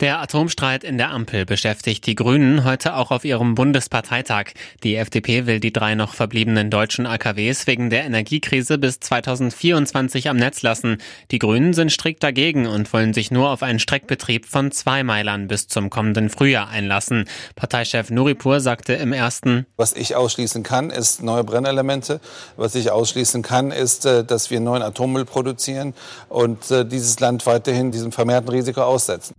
Der Atomstreit in der Ampel beschäftigt die Grünen heute auch auf ihrem Bundesparteitag. Die FDP will die drei noch verbliebenen deutschen AKWs wegen der Energiekrise bis 2024 am Netz lassen. Die Grünen sind strikt dagegen und wollen sich nur auf einen Streckbetrieb von zwei Meilern bis zum kommenden Frühjahr einlassen. Parteichef Nuripur sagte im ersten, Was ich ausschließen kann, ist neue Brennelemente. Was ich ausschließen kann, ist, äh, dass wir neuen Atommüll produzieren und äh, dieses Land weiterhin diesem vermehrten Risiko aussetzen.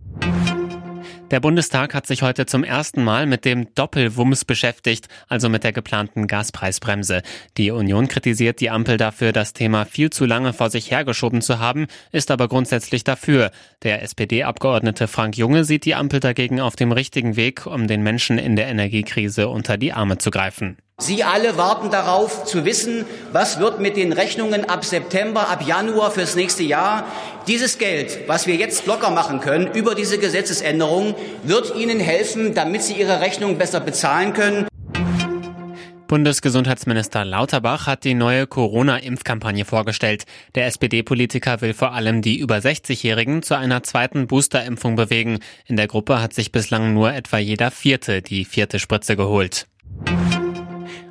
Der Bundestag hat sich heute zum ersten Mal mit dem Doppelwumms beschäftigt, also mit der geplanten Gaspreisbremse. Die Union kritisiert die Ampel dafür, das Thema viel zu lange vor sich hergeschoben zu haben, ist aber grundsätzlich dafür. Der SPD-Abgeordnete Frank Junge sieht die Ampel dagegen auf dem richtigen Weg, um den Menschen in der Energiekrise unter die Arme zu greifen. Sie alle warten darauf zu wissen, was wird mit den Rechnungen ab September, ab Januar fürs nächste Jahr. Dieses Geld, was wir jetzt locker machen können über diese Gesetzesänderung, wird Ihnen helfen, damit Sie Ihre Rechnung besser bezahlen können. Bundesgesundheitsminister Lauterbach hat die neue Corona-Impfkampagne vorgestellt. Der SPD-Politiker will vor allem die über 60-Jährigen zu einer zweiten Boosterimpfung bewegen. In der Gruppe hat sich bislang nur etwa jeder Vierte die vierte Spritze geholt.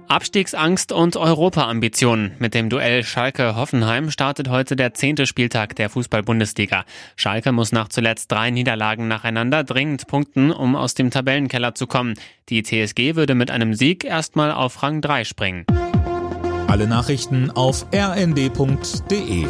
Abstiegsangst und Europaambitionen. Mit dem Duell Schalke-Hoffenheim startet heute der zehnte Spieltag der Fußball-Bundesliga. Schalke muss nach zuletzt drei Niederlagen nacheinander dringend punkten, um aus dem Tabellenkeller zu kommen. Die TSG würde mit einem Sieg erstmal auf Rang 3 springen. Alle Nachrichten auf rnd.de